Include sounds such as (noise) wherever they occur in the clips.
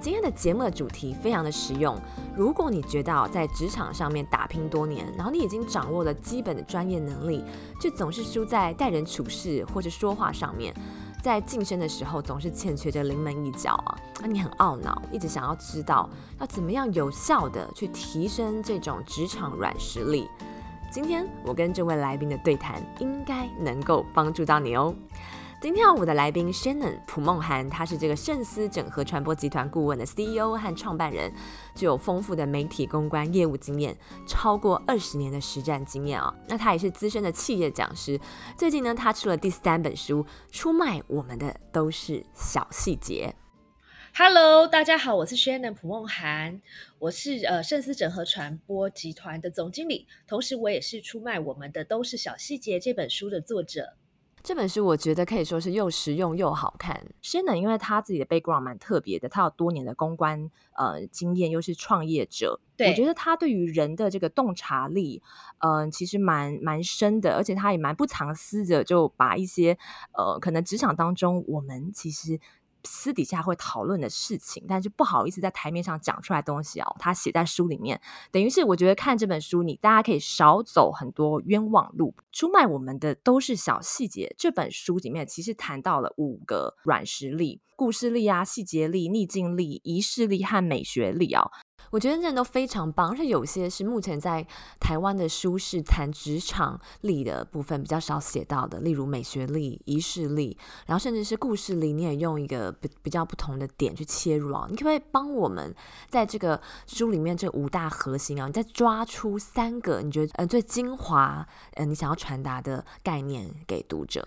今天的节目的主题非常的实用。如果你觉得在职场上面打拼多年，然后你已经掌握了基本的专业能力，却总是输在待人处事或者说话上面，在晋升的时候总是欠缺着临门一脚啊，那你很懊恼，一直想要知道要怎么样有效的去提升这种职场软实力。今天我跟这位来宾的对谈，应该能够帮助到你哦。今天我的来宾 Shannon 蒲梦涵，他是这个盛思整合传播集团顾问的 CEO 和创办人，具有丰富的媒体公关业务经验，超过二十年的实战经验啊。那他也是资深的企业讲师。最近呢，他出了第三本书，出卖我们的都是小细节。Hello，大家好，我是 Shannon 蒲梦涵，我是呃盛思整合传播集团的总经理，同时我也是出卖我们的都是小细节这本书的作者。这本书我觉得可以说是又实用又好看。先呢，因为他自己的 background 蛮特别的，他有多年的公关呃经验，又是创业者。对，我觉得他对于人的这个洞察力，嗯，其实蛮蛮深的，而且他也蛮不藏私的，就把一些呃可能职场当中我们其实。私底下会讨论的事情，但是不好意思在台面上讲出来东西哦。他写在书里面，等于是我觉得看这本书，你大家可以少走很多冤枉路。出卖我们的都是小细节。这本书里面其实谈到了五个软实力：故事力啊、细节力、逆境力、仪式力和美学力啊。我觉得这都非常棒，而且有些是目前在台湾的书是谈职场力的部分比较少写到的，例如美学力、仪式力，然后甚至是故事力，你也用一个比比较不同的点去切入啊。你可不可以帮我们在这个书里面这五大核心啊，你再抓出三个你觉得呃最精华呃你想要传达的概念给读者？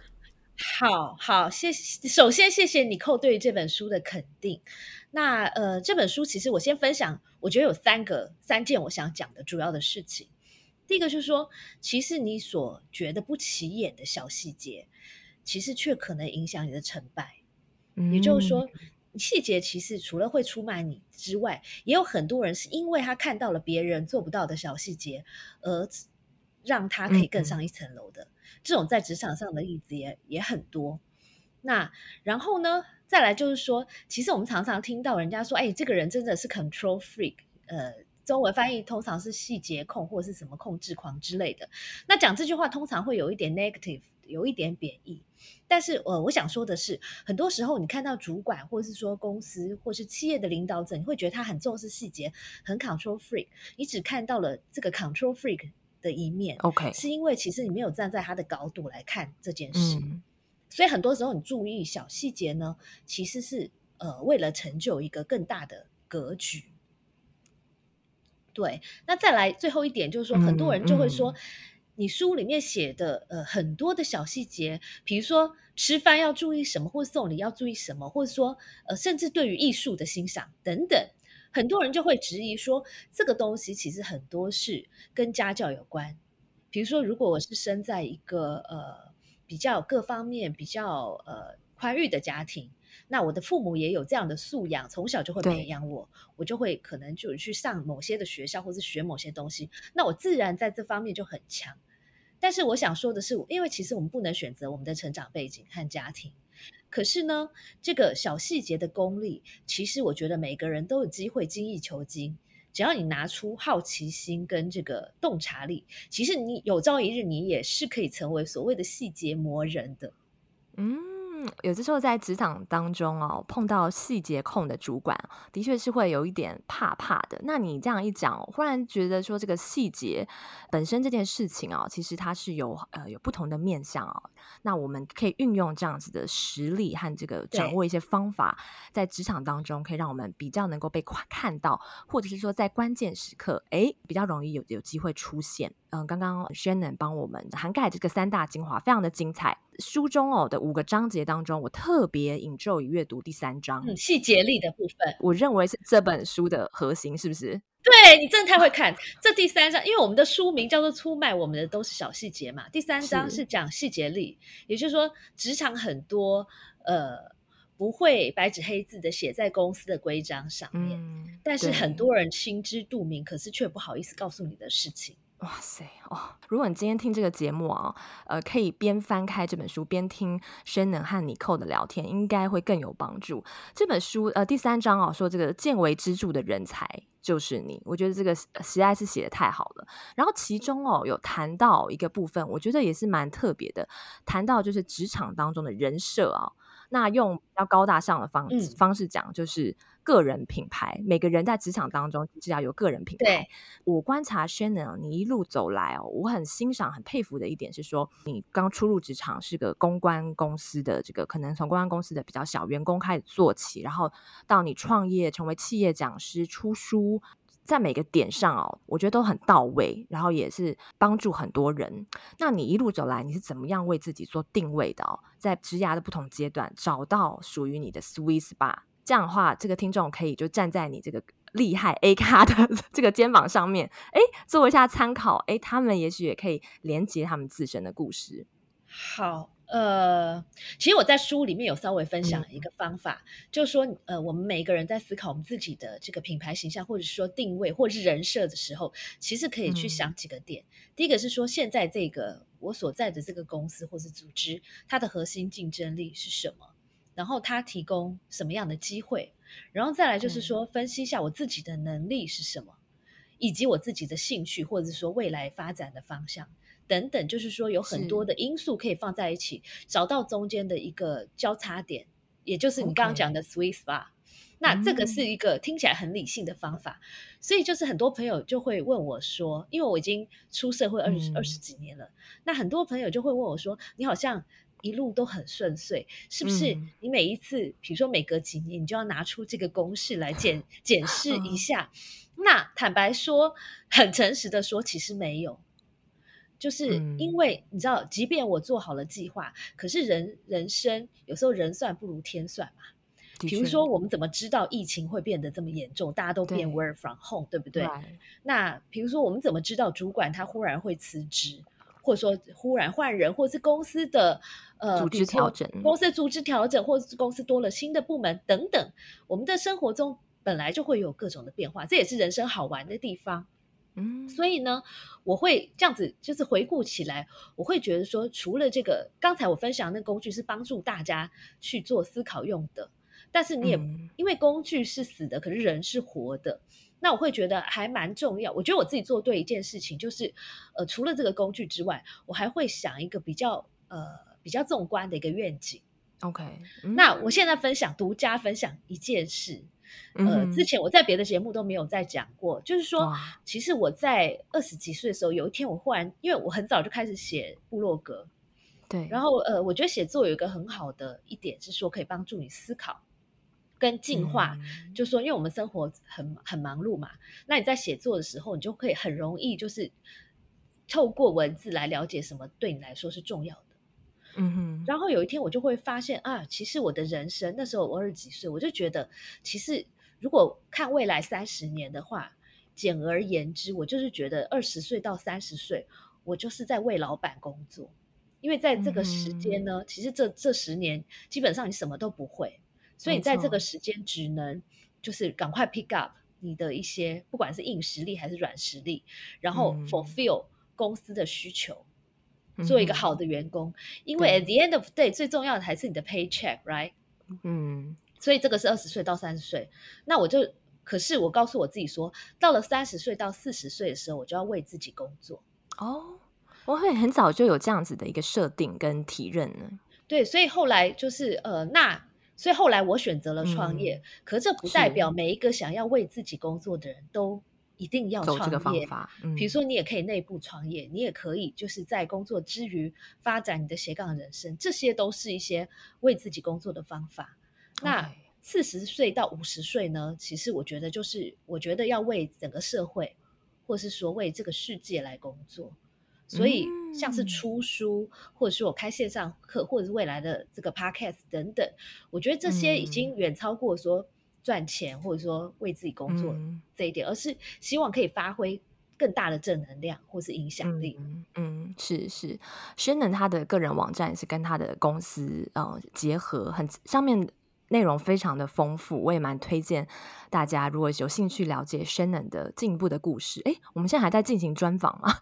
好好，谢谢。首先，谢谢你扣对这本书的肯定。那呃，这本书其实我先分享，我觉得有三个三件我想讲的主要的事情。第一个就是说，其实你所觉得不起眼的小细节，其实却可能影响你的成败。也就是说，细节其实除了会出卖你之外，也有很多人是因为他看到了别人做不到的小细节，而让他可以更上一层楼的。这种在职场上的例子也也很多。那然后呢，再来就是说，其实我们常常听到人家说，哎，这个人真的是 control freak，呃，中文翻译通常是细节控或者是什么控制狂之类的。那讲这句话通常会有一点 negative，有一点贬义。但是呃，我想说的是，很多时候你看到主管或者是说公司或是企业的领导者，你会觉得他很重视细节，很 control freak，你只看到了这个 control freak。的一面，OK，是因为其实你没有站在他的高度来看这件事，所以很多时候你注意小细节呢，其实是呃为了成就一个更大的格局。对，那再来最后一点就是说，很多人就会说，你书里面写的呃很多的小细节，比如说吃饭要注意什么，或者送礼要注意什么，或者说呃甚至对于艺术的欣赏等等。很多人就会质疑说，这个东西其实很多是跟家教有关。比如说，如果我是生在一个呃比较各方面比较呃宽裕的家庭，那我的父母也有这样的素养，从小就会培养我，我就会可能就去上某些的学校，或是学某些东西，那我自然在这方面就很强。但是我想说的是，因为其实我们不能选择我们的成长背景和家庭。可是呢，这个小细节的功力，其实我觉得每个人都有机会精益求精。只要你拿出好奇心跟这个洞察力，其实你有朝一日你也是可以成为所谓的细节磨人的。嗯。有的时候在职场当中哦，碰到细节控的主管，的确是会有一点怕怕的。那你这样一讲，忽然觉得说这个细节本身这件事情哦，其实它是有呃有不同的面向哦。那我们可以运用这样子的实力和这个掌握一些方法，在职场当中可以让我们比较能够被看到，或者是说在关键时刻，哎，比较容易有有机会出现。嗯，刚刚 Shannon 帮我们涵盖这个三大精华，非常的精彩。书中哦的五个章节当中，我特别引咒于阅读第三章细节力的部分，我认为是这本书的核心，是不是？对你真的太会看这第三章，因为我们的书名叫做“出卖我们的都是小细节”嘛。第三章是讲细节力，也就是说，职场很多呃不会白纸黑字的写在公司的规章上面，但是很多人心知肚明，可是却不好意思告诉你的事情。哇塞哦！如果你今天听这个节目啊，呃，可以边翻开这本书边听 Shannon 和你寇的聊天，应该会更有帮助。这本书呃第三章啊说这个见微知著的人才就是你，我觉得这个实在是写的太好了。然后其中哦有谈到一个部分，我觉得也是蛮特别的，谈到就是职场当中的人设啊。那用比较高大上的方方式讲，就是个人品牌。每个人在职场当中是要有个人品牌。我观察 Shannon，你一路走来哦，我很欣赏、很佩服的一点是说，你刚初入职场是个公关公司的这个，可能从公关公司的比较小员工开始做起，然后到你创业成为企业讲师、出书。在每个点上哦，我觉得都很到位，然后也是帮助很多人。那你一路走来，你是怎么样为自己做定位的哦？在职涯的不同阶段，找到属于你的 sweet spot。这样的话，这个听众可以就站在你这个厉害 A 咖的 (laughs) 这个肩膀上面，哎，做一下参考。哎，他们也许也可以连接他们自身的故事。好。呃，其实我在书里面有稍微分享一个方法，就是说，呃，我们每一个人在思考我们自己的这个品牌形象，或者说定位，或者是人设的时候，其实可以去想几个点。第一个是说，现在这个我所在的这个公司或是组织，它的核心竞争力是什么？然后他提供什么样的机会？然后再来就是说，分析一下我自己的能力是什么，以及我自己的兴趣，或者是说未来发展的方向。等等，就是说有很多的因素可以放在一起，找到中间的一个交叉点，也就是你刚刚讲的 sweet spot。那这个是一个听起来很理性的方法，所以就是很多朋友就会问我说，因为我已经出社会二十二十几年了，那很多朋友就会问我说，你好像一路都很顺遂，是不是？你每一次，比如说每隔几年，你就要拿出这个公式来检 (laughs) 检视一下？那坦白说，很诚实的说，其实没有。就是因为你知道，即便我做好了计划，可是人人生有时候人算不如天算嘛。比如说，我们怎么知道疫情会变得这么严重？大家都变 work from home，对不对？那比如说，我们怎么知道主管他忽然会辞职，或者说忽然换人，或是公司的呃组织调整，公司的组织调整，或者是公司多了新的部门等等？我们的生活中本来就会有各种的变化，这也是人生好玩的地方。嗯，所以呢，我会这样子，就是回顾起来，我会觉得说，除了这个刚才我分享那工具是帮助大家去做思考用的，但是你也因为工具是死的，可是人是活的，那我会觉得还蛮重要。我觉得我自己做对一件事情，就是呃，除了这个工具之外，我还会想一个比较呃比较纵观的一个愿景。OK，那我现在分享独家分享一件事。呃，之前我在别的节目都没有再讲过，就是说，其实我在二十几岁的时候，有一天我忽然，因为我很早就开始写部落格，对，然后呃，我觉得写作有一个很好的一点是说，可以帮助你思考跟进化，就说，因为我们生活很很忙碌嘛，那你在写作的时候，你就可以很容易就是透过文字来了解什么对你来说是重要的。嗯哼，然后有一天我就会发现啊，其实我的人生那时候我二十几岁，我就觉得，其实如果看未来三十年的话，简而言之，我就是觉得二十岁到三十岁，我就是在为老板工作，因为在这个时间呢，其实这这十年基本上你什么都不会，所以在这个时间只能就是赶快 pick up 你的一些不管是硬实力还是软实力，然后 fulfill 公司的需求。做一个好的员工，因为 at the end of day 最重要的还是你的 paycheck，right？嗯，所以这个是二十岁到三十岁。那我就，可是我告诉我自己说，到了三十岁到四十岁的时候，我就要为自己工作。哦，我会很早就有这样子的一个设定跟体认呢。对，所以后来就是呃，那所以后来我选择了创业，可这不代表每一个想要为自己工作的人都。一定要创业，比如说你也可以内部创业，你也可以就是在工作之余发展你的斜杠人生，这些都是一些为自己工作的方法。那四十岁到五十岁呢？其实我觉得就是我觉得要为整个社会，或是说为这个世界来工作。所以像是出书，或者是我开线上课，或者是未来的这个 podcast 等等，我觉得这些已经远超过说。赚钱或者说为自己工作这一点，而是希望可以发挥更大的正能量或是影响力。嗯，是是轩能他的个人网站是跟他的公司呃结合，很上面内容非常的丰富，我也蛮推荐大家，如果有兴趣了解 Shannon 的进一步的故事，诶，我们现在还在进行专访嘛？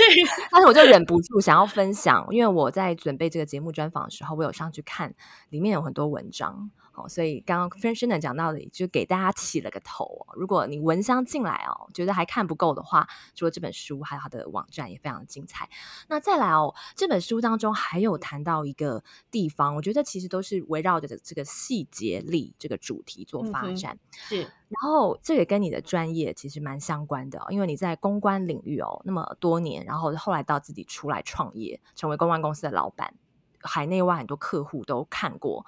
(laughs) 但是我就忍不住想要分享，因为我在准备这个节目专访的时候，我有上去看，里面有很多文章。所以刚刚 Shannon 讲到的，就给大家起了个头。如果你闻香进来哦，觉得还看不够的话，除了这本书，还有他的网站也非常的精彩。那再来哦，这本书当中还有谈到一个地方，我觉得其实都是围绕着这个细节力这个主题做发展。是，然后这也跟你的专业其实蛮相关的，因为你在公关领域哦那么多年，然后后来到自己出来创业，成为公关公司的老板，海内外很多客户都看过。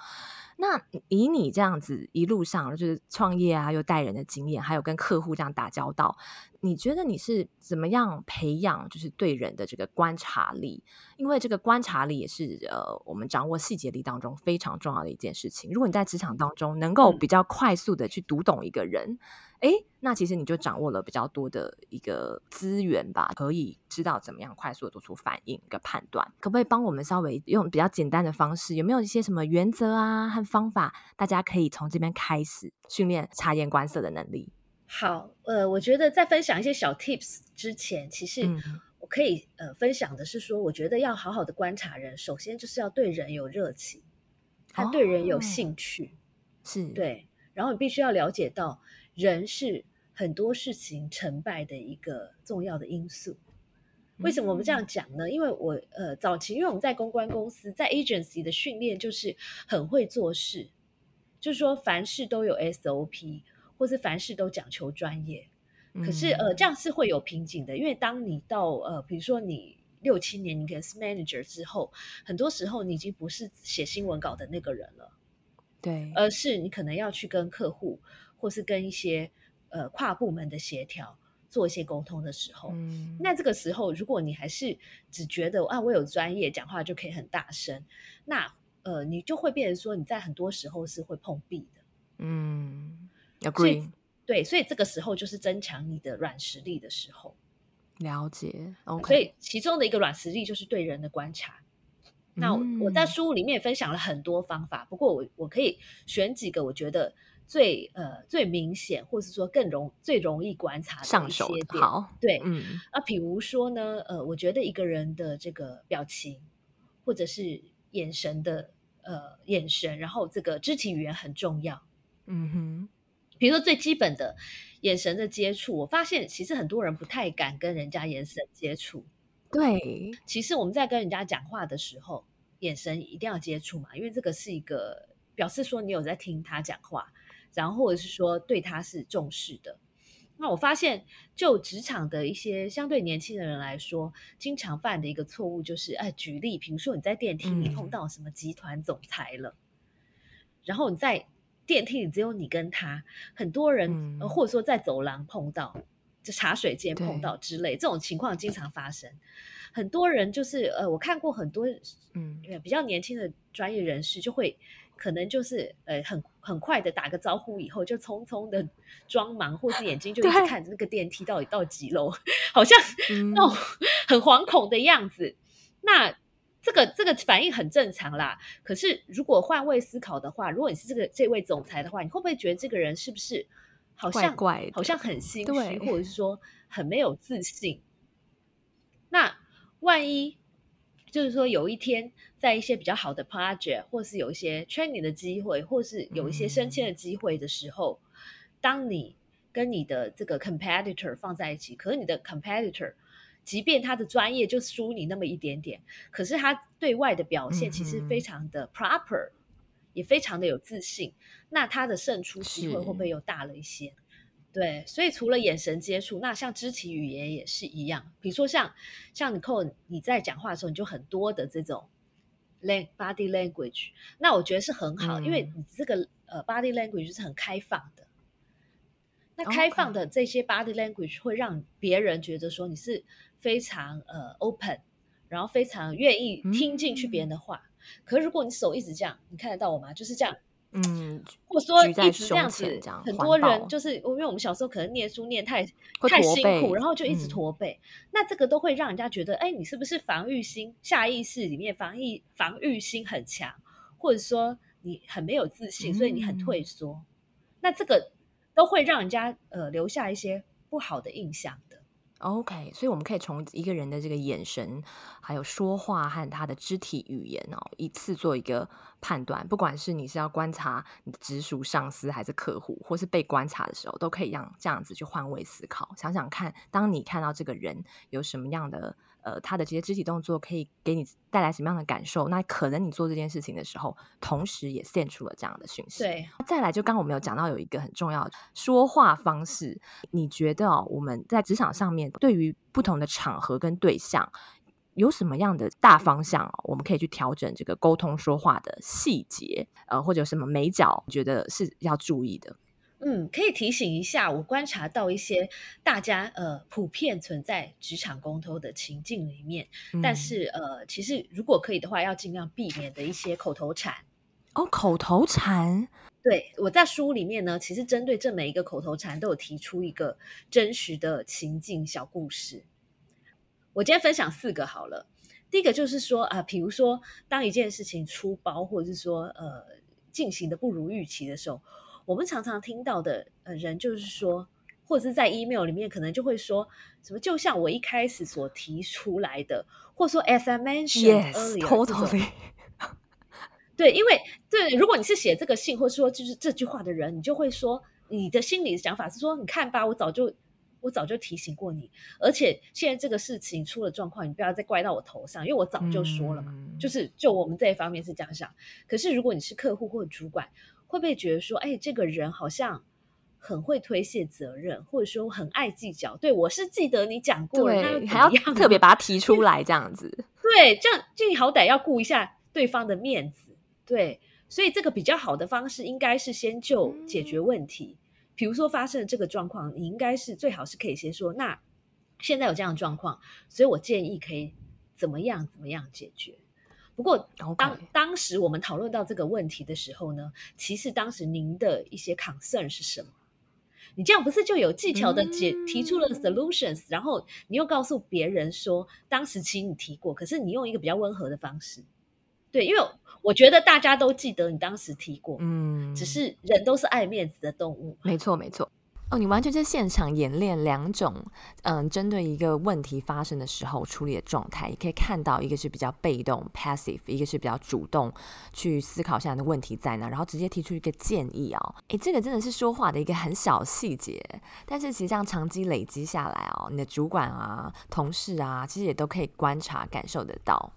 那以你这样子一路上就是创业啊，又带人的经验，还有跟客户这样打交道，你觉得你是怎么样培养就是对人的这个观察力？因为这个观察力也是呃我们掌握细节力当中非常重要的一件事情。如果你在职场当中能够比较快速的去读懂一个人。哎，那其实你就掌握了比较多的一个资源吧，可以知道怎么样快速的做出反应、一个判断。可不可以帮我们稍微用比较简单的方式？有没有一些什么原则啊和方法，大家可以从这边开始训练察言观色的能力？好，呃，我觉得在分享一些小 tips 之前，其实我可以呃分享的是说，我觉得要好好的观察人，首先就是要对人有热情，他对人有兴趣，是对，然后你必须要了解到。人是很多事情成败的一个重要的因素。为什么我们这样讲呢？因为我呃早期因为我们在公关公司，在 agency 的训练就是很会做事，就是说凡事都有 SOP，或是凡事都讲求专业。可是呃这样是会有瓶颈的，因为当你到呃比如说你六七年你可能是 manager 之后，很多时候你已经不是写新闻稿的那个人了，对，而是你可能要去跟客户。或是跟一些呃跨部门的协调做一些沟通的时候，那这个时候如果你还是只觉得啊我有专业讲话就可以很大声，那呃你就会变成说你在很多时候是会碰壁的。嗯，agree。对，所以这个时候就是增强你的软实力的时候。了解，OK。所以其中的一个软实力就是对人的观察。那我在书里面分享了很多方法，不过我我可以选几个我觉得。最呃最明显，或是说更容最容易观察的一些点，对，嗯，啊，比如说呢，呃，我觉得一个人的这个表情，或者是眼神的呃眼神，然后这个肢体语言很重要，嗯哼，比如说最基本的眼神的接触，我发现其实很多人不太敢跟人家眼神接触，对，其实我们在跟人家讲话的时候，眼神一定要接触嘛，因为这个是一个表示说你有在听他讲话。然后或者是说对他是重视的，那我发现就职场的一些相对年轻的人来说，经常犯的一个错误就是，哎，举例，比如说你在电梯里碰到什么集团总裁了，然后你在电梯里只有你跟他，很多人，或者说在走廊碰到，就茶水间碰到之类，这种情况经常发生。很多人就是，呃，我看过很多，嗯，比较年轻的专业人士就会。可能就是呃很很快的打个招呼以后就匆匆的装忙，或是眼睛就一直看着那个电梯到底到几楼，(laughs) 好像那种 (laughs) 很惶恐的样子。那这个这个反应很正常啦。可是如果换位思考的话，如果你是这个这位总裁的话，你会不会觉得这个人是不是好像好像很心虚，或者是说很没有自信？那万一？就是说，有一天在一些比较好的 project，或是有一些 training 的机会，或是有一些升迁的机会的时候，当你跟你的这个 competitor 放在一起，可是你的 competitor，即便他的专业就输你那么一点点，可是他对外的表现其实非常的 proper，也非常的有自信，那他的胜出机会会不会又大了一些？对，所以除了眼神接触，那像肢体语言也是一样。比如说像像你扣你在讲话的时候，你就很多的这种 lang body language，那我觉得是很好，因为你这个呃 body language 是很开放的。那开放的这些 body language 会让别人觉得说你是非常呃 open，然后非常愿意听进去别人的话。可是如果你手一直这样，你看得到我吗？就是这样。嗯，或者说一直这样子，很多人就是因为我们小时候可能念书念太太辛苦，然后就一直驼背，那这个都会让人家觉得，哎，你是不是防御心下意识里面防御防御心很强，或者说你很没有自信，所以你很退缩。那这个都会让人家呃留下一些不好的印象的。OK，所以我们可以从一个人的这个眼神，还有说话和他的肢体语言哦，一次做一个判断。不管是你是要观察你的直属上司，还是客户，或是被观察的时候，都可以让这样子去换位思考，想想看，当你看到这个人有什么样的。呃，他的这些肢体动作可以给你带来什么样的感受？那可能你做这件事情的时候，同时也献出了这样的讯息。对，再来就刚我们有讲到有一个很重要的说话方式，你觉得哦，我们在职场上面对于不同的场合跟对象，有什么样的大方向，哦我们可以去调整这个沟通说话的细节，呃，或者什么美角，觉得是要注意的。嗯，可以提醒一下，我观察到一些大家呃普遍存在职场沟通的情境里面，但是呃，其实如果可以的话，要尽量避免的一些口头禅。哦，口头禅。对，我在书里面呢，其实针对这每一个口头禅都有提出一个真实的情境小故事。我今天分享四个好了。第一个就是说啊，比如说当一件事情出包，或者是说呃进行的不如预期的时候。我们常常听到的呃人就是说，或者是在 email 里面可能就会说什么，就像我一开始所提出来的，或者说 as I mentioned earlier，(laughs) 对，因为对，如果你是写这个信，或者说就是这句话的人，你就会说你的心里的想法是说，你看吧，我早就我早就提醒过你，而且现在这个事情出了状况，你不要再怪到我头上，因为我早就说了嘛，就是就我们这一方面是这样想。可是如果你是客户或者主管，会不会觉得说，哎，这个人好像很会推卸责任，或者说很爱计较？对我是记得你讲过了，那还要特别 (laughs) 把它提出来这样子。(laughs) 对，这样就你好歹要顾一下对方的面子。对，所以这个比较好的方式应该是先就解决问题。比如说发生了这个状况，你应该是最好是可以先说，那现在有这样的状况，所以我建议可以怎么样怎么样解决。不过，当当时我们讨论到这个问题的时候呢，其实当时您的一些 concern 是什么？你这样不是就有技巧的解提出了 solutions，然后你又告诉别人说，当时其实你提过，可是你用一个比较温和的方式，对，因为我觉得大家都记得你当时提过，嗯，只是人都是爱面子的动物，没错，没错。哦，你完全是现场演练两种，嗯，针对一个问题发生的时候处理的状态，也可以看到一个是比较被动 （passive），一个是比较主动去思考现在的问题在哪，然后直接提出一个建议哦。诶，这个真的是说话的一个很小细节，但是其实这样长期累积下来哦，你的主管啊、同事啊，其实也都可以观察、感受得到。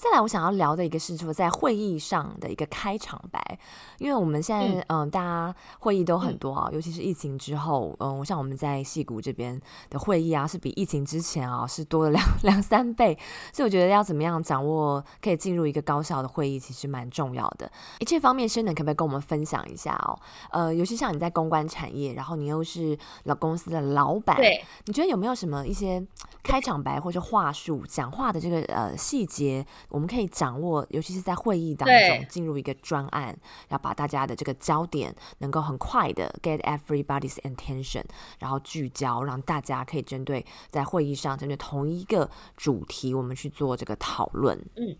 再来，我想要聊的一个是说，在会议上的一个开场白，因为我们现在嗯，大家会议都很多啊，尤其是疫情之后，嗯，像我们在戏谷这边的会议啊，是比疫情之前啊是多了两 (laughs) 两三倍，所以我觉得要怎么样掌握可以进入一个高效的会议，其实蛮重要的。一切方面，深能可不可以跟我们分享一下哦？呃，尤其像你在公关产业，然后你又是老公司的老板，对，你觉得有没有什么一些开场白或者话术、讲话的这个呃细节？我们可以掌握，尤其是在会议当中进入一个专案，要把大家的这个焦点能够很快的 get everybody's attention，然后聚焦，让大家可以针对在会议上针对同一个主题，我们去做这个讨论。嗯，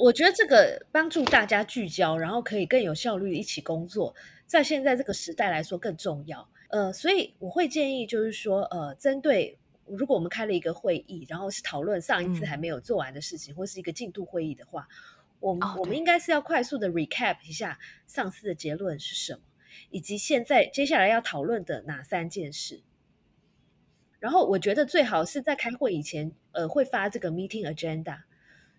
我觉得这个帮助大家聚焦，然后可以更有效率一起工作，在现在这个时代来说更重要。呃，所以我会建议就是说，呃，针对。如果我们开了一个会议，然后是讨论上一次还没有做完的事情，或是一个进度会议的话，我们我们应该是要快速的 recap 一下上次的结论是什么，以及现在接下来要讨论的哪三件事。然后我觉得最好是在开会以前，呃，会发这个 meeting agenda，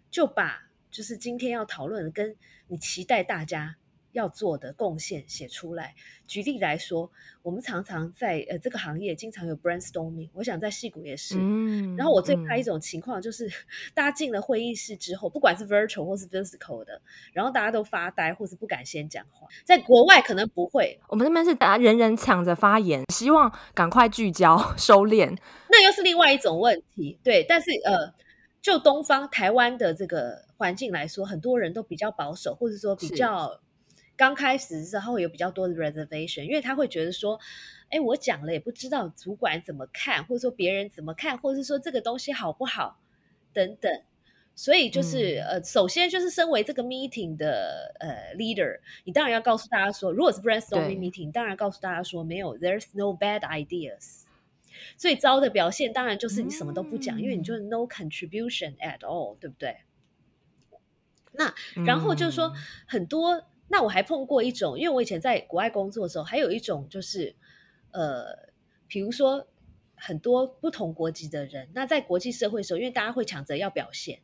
就把就是今天要讨论的跟你期待大家。要做的贡献写出来。举例来说，我们常常在呃这个行业经常有 brainstorming，我想在戏谷也是。嗯。然后我最怕一种情况就是，大家进了会议室之后，不管是 virtual 或是 physical 的，然后大家都发呆，或是不敢先讲话。在国外可能不会，我们那边是大家人人抢着发言，希望赶快聚焦 (laughs) 收敛。那又是另外一种问题，对。但是呃，就东方台湾的这个环境来说，很多人都比较保守，或者说比较。刚开始的时候有比较多的 reservation，因为他会觉得说，哎，我讲了也不知道主管怎么看，或者说别人怎么看，或者是说这个东西好不好等等。所以就是、嗯呃，首先就是身为这个 meeting 的呃 leader，你当然要告诉大家说，如果是 brainstorming meeting，当然告诉大家说没有，there's no bad ideas。最糟的表现当然就是你什么都不讲，因为你就是 no contribution at all，对不对？那然后就是说嗯很多，那我还碰过一种，因为我以前在国外工作的时候，还有一种就是，呃，比如说很多不同国籍的人，那在国际社会的时候，因为大家会抢着要表现，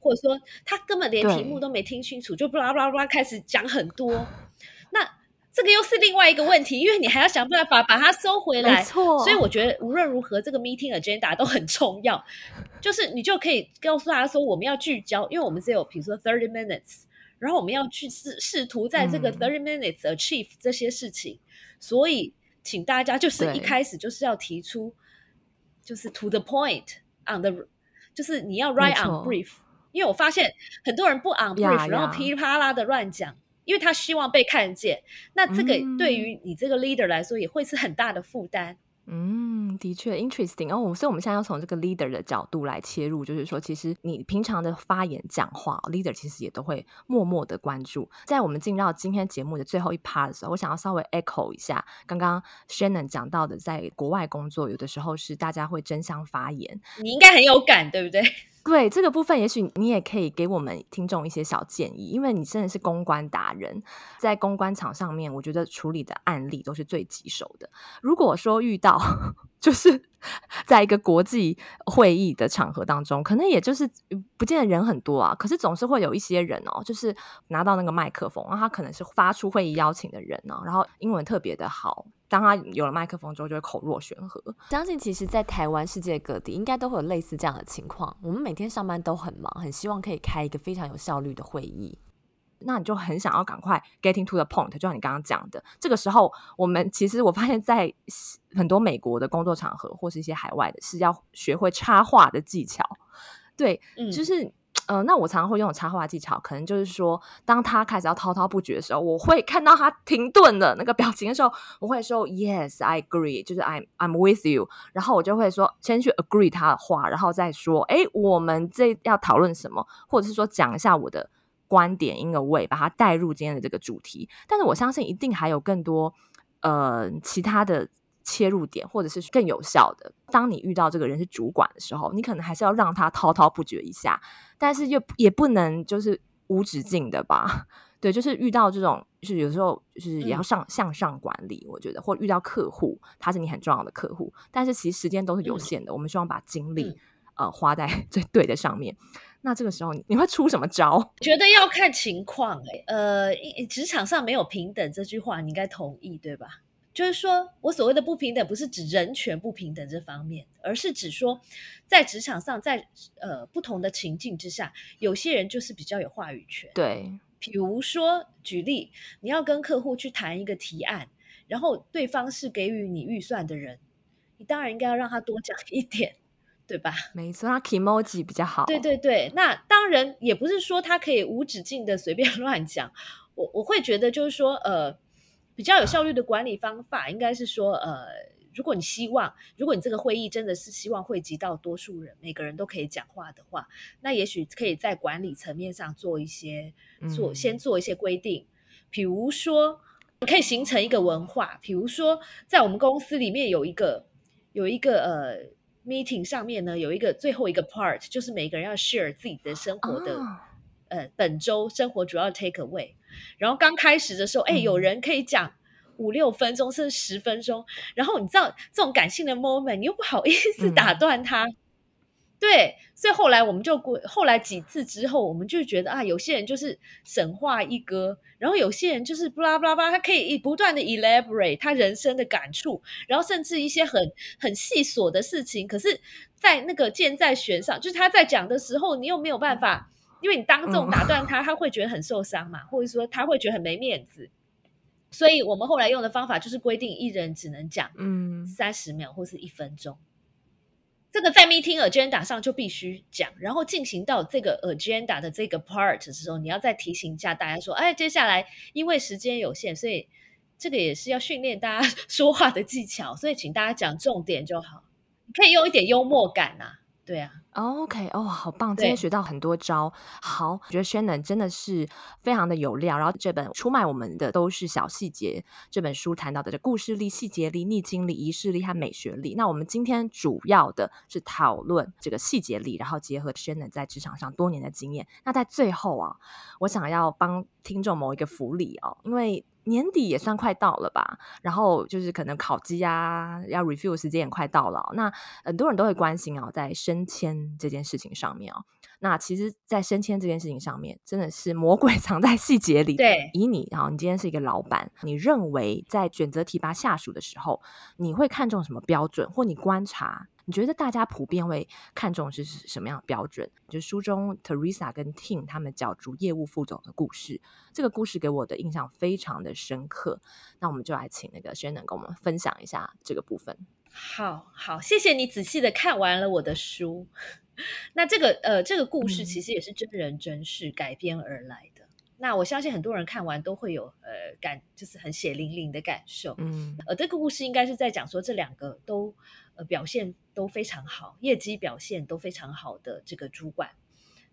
或者说他根本连题目都没听清楚，就巴拉巴拉巴拉开始讲很多，那这个又是另外一个问题，因为你还要想办法把它收回来没，错，所以我觉得无论如何，这个 meeting agenda 都很重要。就是你就可以告诉大家说，我们要聚焦，因为我们只有比如说 thirty minutes，然后我们要去试试图在这个嗯 thirty minutes achieve 这些事情。所以，请大家就是一开始就是要提出，就是 to the point on the，就是你要 write on brief。因为我发现很多人不 on brief，然后噼里啪啦的乱讲，因为他希望被看见。那这个对嗯于你这个 leader 来说，也会是很大的负担。嗯，嗯的确，interesting 哦。所以我们现在要从这个 leader 的角度来切入，就是说，其实你平常的发言讲话，leader 其实也都会默默的关注。在我们进到今天节目的最后一 part 的时候，我想要稍微 echo 一下刚刚 Shannon 讲到的，在国外工作，有的时候是大家会争相发言。你应该很有感，对不对？对这个部分，也许你也可以给我们听众一些小建议，因为你真的是公关达人，在公关场上面，我觉得处理的案例都是最棘手的。如果说遇到 (laughs) 就是 (laughs) 在一个国际会议的场合当中，可能也就是不见得人很多啊，可是总是会有一些人哦，就是拿到那个麦克风，然后他可能是发出会议邀请的人哦，然后英文特别的好。当他有了麦克风之后，就会口若悬河。相信其实，在台湾、世界各地应该都会有类似这样的情况。我们每天上班都很忙，很希望可以开一个非常有效率的会议。那你就很想要赶快 getting to the point，就像你刚刚讲的，这个时候我们其实我发现，在很多美国的工作场合或是一些海外的，是要学会插话的技巧。对，嗯，就是呃，那我常常会用插话技巧，可能就是说，当他开始要滔滔不绝的时候，我会看到他停顿的那个表情的时候，我会说 Yes, I agree，就是 I'm I'm with you，然后我就会说先去 agree 他的话，然后再说，哎，我们这要讨论什么，或者是说讲一下我的观点，in a way 把它带入今天的这个主题。但是我相信一定还有更多呃其他的。切入点，或者是更有效的。当你遇到这个人是主管的时候，你可能还是要让他滔滔不绝一下，但是又也不能就是无止境的吧。(laughs) 对，就是遇到这种，就是有时候就是也要上、向上管理，我觉得，或遇到客户，他是你很重要的客户，但是其实时间都是有嗯限的，我们希望把精力、嗯呃花在最对的上面。那这个时候你你会出什么招？觉得要看情况、欸。呃，职场上没有平等这句话，你应该同意对吧？就是说我所谓的不平等，不是指人权不平等这方面，而是指说在职场上，在呃不同的情境之下，有些人就是比较有话语权。对，比如说，举例，你要跟客户去谈一个提案，然后对方是给予你预算的人，你当然应该要让他多讲一点，对吧？没错，他 emoji 比较好。对对对，那当然也不是说他可以无止境的随便 (laughs) 乱讲，我我会觉得就是说，呃，比较有效率的管理方法应该是说，呃，如果你希望，如果你这个会议真的是希望汇集到多数人，每个人都可以讲话的话，那也许可以在管理层面上做一些做嗯。先做一些规定，比如说可以形成一个文化，比如说在我们公司里面有一个有一个呃 meeting 上面呢有一个最后一个 part，就是每个人要 share 自己的生活的、啊呃本周生活主要 take away。然后刚开始的时候，哎、有嗯人可以讲五六分钟甚至十分钟，然后你知道这种感性的 moment，你又不好意思打嗯断他。对，所以后来我们就过，后来几次之后，我们就觉得啊，有些人就是神话一哥，然后有些人就是巴拉巴拉巴拉，他可以不断的 elaborate 他人生的感触，然后甚至一些很很细琐的事情，可是，在那个箭在弦上，就是他在讲的时候，你又没有办法，因为你当众嗯打断他，他会觉得很受伤嘛，或者说他会觉得很没面子。所以我们后来用的方法就是规定一人只能讲嗯三十秒或是一分钟。这个在 meeting agenda 上就必须讲，然后进行到这个 agenda 的这个 part 的时候，你要再提醒一下大家说，哎，接下来因为时间有限，所以这个也是要训练大家 (laughs) 说话的技巧，所以请大家讲重点就好。你可以用一点幽默感啊，对啊，OK，哦，好棒！今天学到很多招。好，我觉得 Shannon 真的是非常的有料。然后这本出卖我们的都是小细节。这本书谈到的这故事力、细节力、逆境力、仪式力和美学力。那我们今天主要的是讨论这个细节力，然后结合 Shannon 在职场上多年的经验。那在最后啊，我想要帮听众谋一个福利哦，因为。年底也算快到了吧，然后就是可能考绩啊，要 review 时间也快到了。那很多人都会关心哦，在升迁这件事情上面哦，那其实，在升迁这件事情上面，真的是魔鬼 (laughs) 藏在细节里。对，以你啊，你今天是一个老板，你认为在选择提拔下属的时候，你会看重什么标准，或你观察？你觉得大家普遍会看重是什么样的标准？就书中 Teresa 跟 Tim 他们角逐业务副总的故事，这个故事给我的印象非常的深刻。那我们就来请那个 Shannon 跟我们分享一下这个部分。好好，谢谢你仔细的看完了我的书。那这个呃，这个故事其实也是真人真事改编而来的。那我相信很多人看完都会有呃感，就是很血淋淋的感受。嗯，呃，这个故事应该是在讲说这两个都呃表现都非常好，业绩表现都非常好的这个主管。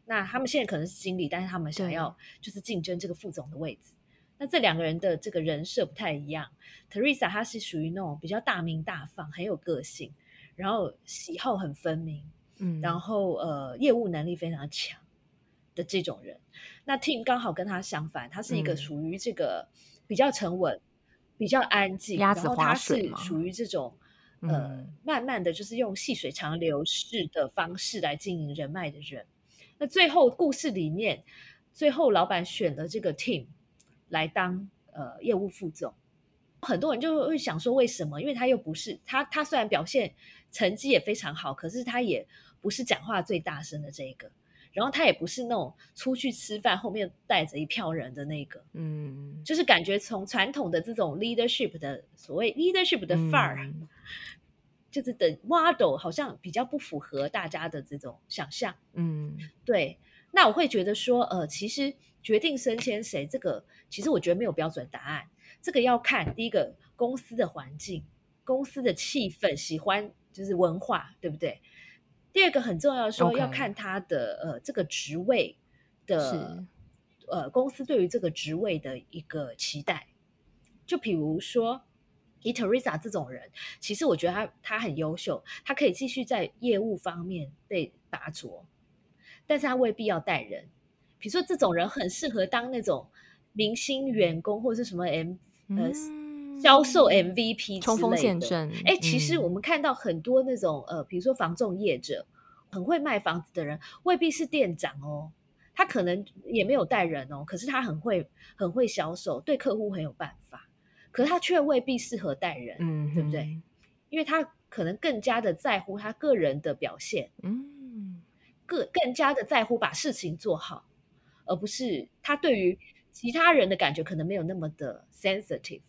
那他们现在可能是经理，但是他们想要就是竞争这个副总的位置。那这两个人的这个人设不太一样。Teresa 她是属于那种比较大名大放，很有个性，然后喜好很分明，嗯，然后呃业务能力非常强。的这种人，那 Tim 刚好跟他相反，他是一个属于这个比较沉稳、比较安静，然后他是属于这种呃慢慢的就是用细水长流式的方式来经营人脉的人。那最后故事里面，最后老板选了这个 team 来当呃业务副总，很多人就会想说为什么？因为他又不是他，他虽然表现成绩也非常好，可是他也不是讲话最大声的这一个。然后他也不是那种出去吃饭后面带着一票人的那个，嗯，就是感觉从传统的这种 leadership 的所谓 leadership 的范儿，就是的 model 好像比较不符合大家的这种想象，嗯，对。那我会觉得说，呃，其实决定升迁谁这个，其实我觉得没有标准答案，这个要看第一个公司的环境、公司的气氛、喜欢就是文化，对不对？第二个很重要，说要看他的呃这个职位的呃公司对于这个职位的一个期待。就比如说以 Teresa 这种人，其实我觉得他他很优秀，他可以继续在业务方面被拔擢，但是他未必要带人。比如说这种人很适合当那种明星员工或者是什么 M 呃销售 MVP 冲锋陷阵。哎，其实我们看到很多那种呃，比如说房仲业者，很会卖房子的人，未必是店长哦。他可能也没有带人哦，可是他很会很会销售，对客户很有办法。可是他却未必适合带人，嗯，对不对？因为他可能更加的在乎他个人的表现，嗯，更更加的在乎把事情做好，而不是他对于其他人的感觉可能没有那么的 sensitive。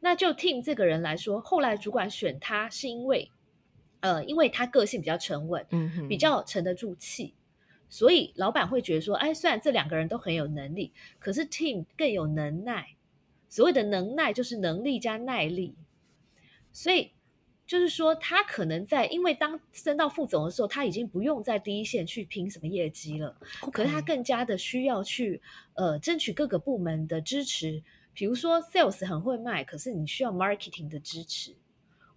那就 Tim 这个人来说，后来主管选他是因为，呃，因为他个性比较沉稳，嗯，比较沉得住气，所以老板会觉得说，哎，虽然这两个人都很有能力，可是 Tim 更有能耐。所谓的能耐就是能力加耐力，所以就是说他可能在，因为当升到副总的时候，他已经不用在第一线去拼什么业绩了，可是他更加的需要去呃争取各个部门的支持。比如说，sales 很会卖，可是你需要 marketing 的支持，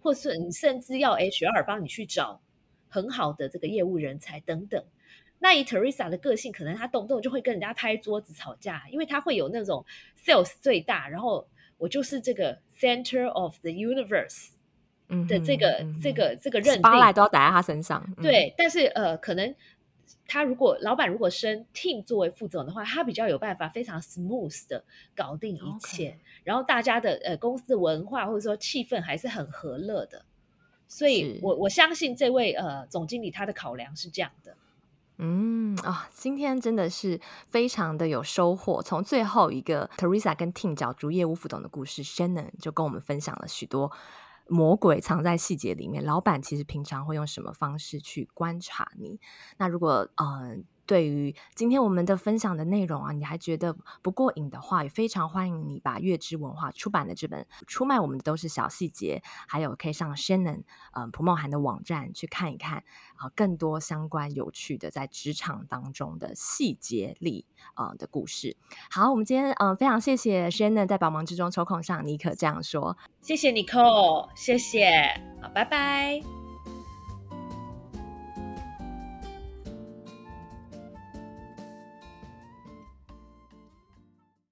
或是你甚至要 HR 帮你去找很好的这个业务人才等等。那以 Teresa 的个性，可能她动不动就会跟人家拍桌子吵架，因为她会有那种 sales 最大，然后我就是这个 center of the universe 的这个这个这个认定，都要打在他身上。对，但是呃，可能。他如果老板如果升 Team 作为副总的话，他比较有办法非常 smooth 的搞定一切，然后大家的呃公司的文化或者说气氛还是很和乐的，所以我我相信这位呃总经理他的考量是这样的。嗯啊，今天真的是非常的有收获。从最后一个 Teresa 跟 Team 角逐业务副总的故事，Shannon 就跟我们分享了许多。魔鬼藏在细节里面。老板其实平常会用什么方式去观察你？那如果嗯对于今天我们的分享的内容啊，你还觉得不过瘾的话，也非常欢迎你把月之文化出版的这本出卖我们的都是小细节，还有可以上 Shannon 嗯蒲梦涵的网站去看一看啊，更多相关有趣的在职场当中的细节里啊的故事。好，我们今天嗯非常谢谢 Shannon 在百忙之中抽空上尼可这样说，谢谢 Nicole，谢谢，好，拜拜。